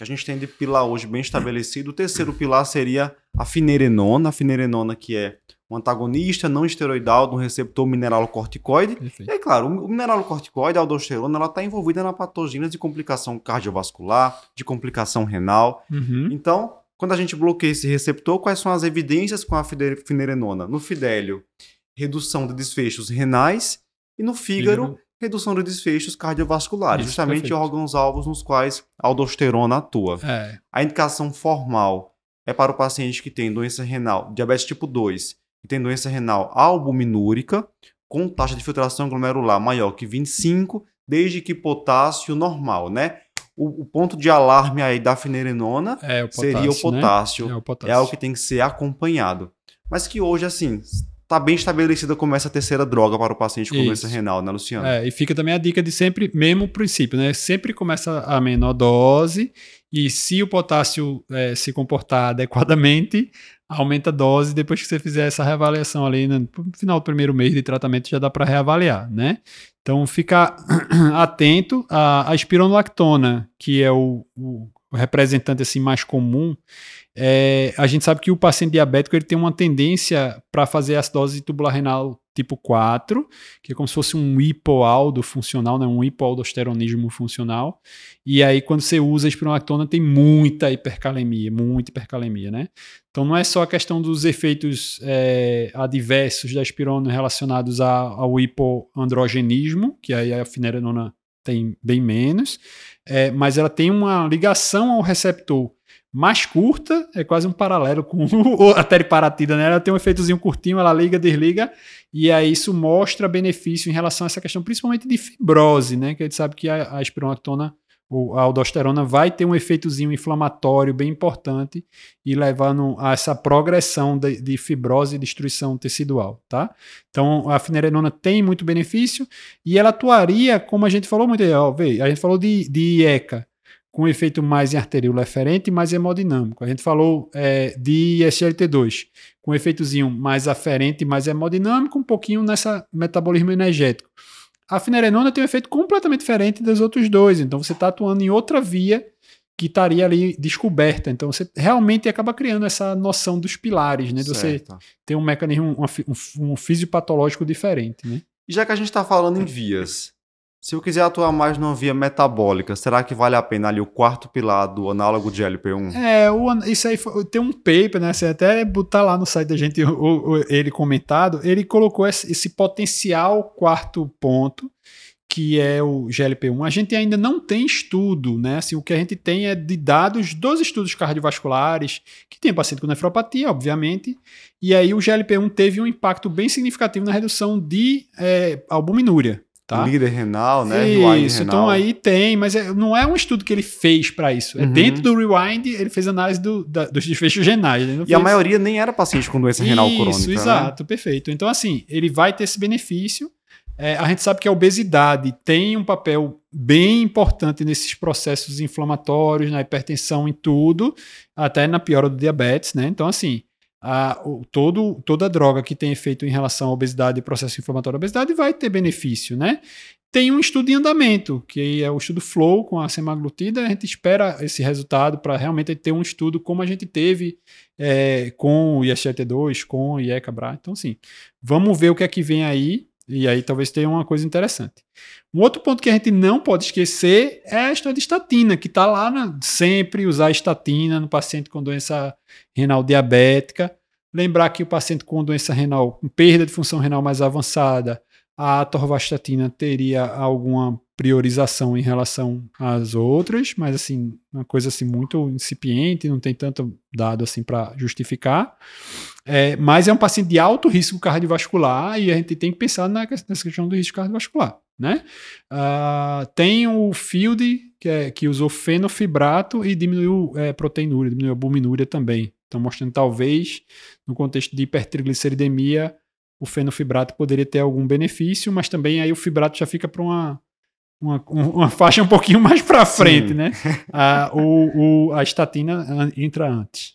que a gente tem de pilar hoje bem estabelecido. O terceiro pilar seria a finerenona, a finerenona que é um antagonista não esteroidal do receptor mineralocorticoide. Perfeito. E aí, claro, o mineralocorticoide, a aldosterona, ela está envolvida na patogênese de complicação cardiovascular, de complicação renal. Uhum. Então, quando a gente bloqueia esse receptor, quais são as evidências com a finerenona? No fidélio, redução de desfechos renais e no fígado, fígado. Redução de desfechos cardiovasculares, Isso, justamente órgãos-alvos nos quais a aldosterona atua. É. A indicação formal é para o paciente que tem doença renal, diabetes tipo 2, que tem doença renal albuminúrica, com taxa de filtração glomerular maior que 25, desde que potássio normal, né? O, o ponto de alarme aí da finerenona é, o potássio, seria o potássio. Né? É, o potássio. É o que tem que ser acompanhado. Mas que hoje, assim, está bem estabelecida como essa terceira droga para o paciente com Isso. doença renal, né, Luciano? É, e fica também a dica de sempre, mesmo princípio, né? Sempre começa a menor dose e se o potássio é, se comportar adequadamente, aumenta a dose depois que você fizer essa reavaliação ali no final do primeiro mês de tratamento já dá para reavaliar, né? Então fica atento à, à espironolactona, que é o, o representante assim mais comum. É, a gente sabe que o paciente diabético ele tem uma tendência para fazer acidose tubular renal tipo 4, que é como se fosse um hipoaldo funcional, né, um hipoaldosteronismo funcional. E aí, quando você usa a tem muita hipercalemia, muita hipercalemia, né? Então, não é só a questão dos efeitos é, adversos da espirona relacionados a, ao hipoandrogenismo, que aí a finerenona tem bem menos, é, mas ela tem uma ligação ao receptor mais curta, é quase um paralelo com a teriparatida, né? Ela tem um efeitozinho curtinho, ela liga, desliga, e aí isso mostra benefício em relação a essa questão, principalmente de fibrose, né? Que a gente sabe que a, a a aldosterona vai ter um efeitozinho inflamatório bem importante e levando a essa progressão de, de fibrose e destruição tecidual, tá? Então, a finerenona tem muito benefício e ela atuaria, como a gente falou muito, ó, vê, a gente falou de, de IECA, com efeito mais em arteríola e mais hemodinâmico. A gente falou é, de SGLT2, com efeitozinho mais aferente e mais hemodinâmico, um pouquinho nessa metabolismo energético. A finerenona tem um efeito completamente diferente dos outros dois, então você está atuando em outra via que estaria ali descoberta. Então você realmente acaba criando essa noção dos pilares, né? De você ter um mecanismo, um, um fisiopatológico diferente, né? E já que a gente está falando em vias, se eu quiser atuar mais numa via metabólica, será que vale a pena ali o quarto pilar do análogo de LP1? É, o, isso aí foi, tem um paper, né? Você até botar lá no site da gente o, o, ele comentado, ele colocou esse, esse, potencial quarto ponto, que é o GLP1. A gente ainda não tem estudo, né? Assim, o que a gente tem é de dados dos estudos cardiovasculares, que tem paciente com nefropatia, obviamente, e aí o GLP1 teve um impacto bem significativo na redução de é, albuminúria. Tá? Líder renal, né? Isso, então aí tem, mas é, não é um estudo que ele fez para isso. É uhum. dentro do Rewind, ele fez análise do, da, dos desfechos renais. e fez... a maioria nem era paciente com doença renal crônica. Isso, né? exato, né? perfeito. Então, assim, ele vai ter esse benefício. É, a gente sabe que a obesidade tem um papel bem importante nesses processos inflamatórios, na hipertensão, em tudo, até na piora do diabetes, né? Então, assim, a, o, todo, toda droga que tem efeito em relação à obesidade e processo inflamatório da obesidade vai ter benefício, né? Tem um estudo em andamento, que é o estudo Flow com a semaglutida. A gente espera esse resultado para realmente ter um estudo como a gente teve é, com o ISGT2, com o IECABRA. Então, sim, vamos ver o que é que vem aí. E aí talvez tenha uma coisa interessante. Um outro ponto que a gente não pode esquecer é a história de estatina, que está lá na, sempre usar estatina no paciente com doença renal diabética. Lembrar que o paciente com doença renal, com perda de função renal mais avançada, a atorvastatina teria alguma priorização em relação às outras, mas assim, uma coisa assim muito incipiente, não tem tanto dado assim para justificar. É, mas é um paciente de alto risco cardiovascular e a gente tem que pensar na, nessa questão do risco cardiovascular. Né? Uh, tem o Field, que, é, que usou fenofibrato e diminuiu é, proteinúria, diminuiu albuminúria também. Então, mostrando talvez, no contexto de hipertrigliceridemia, o fenofibrato poderia ter algum benefício, mas também aí o fibrato já fica para uma, uma, uma, faixa um pouquinho mais para frente, Sim. né? A, o, o, a estatina entra antes.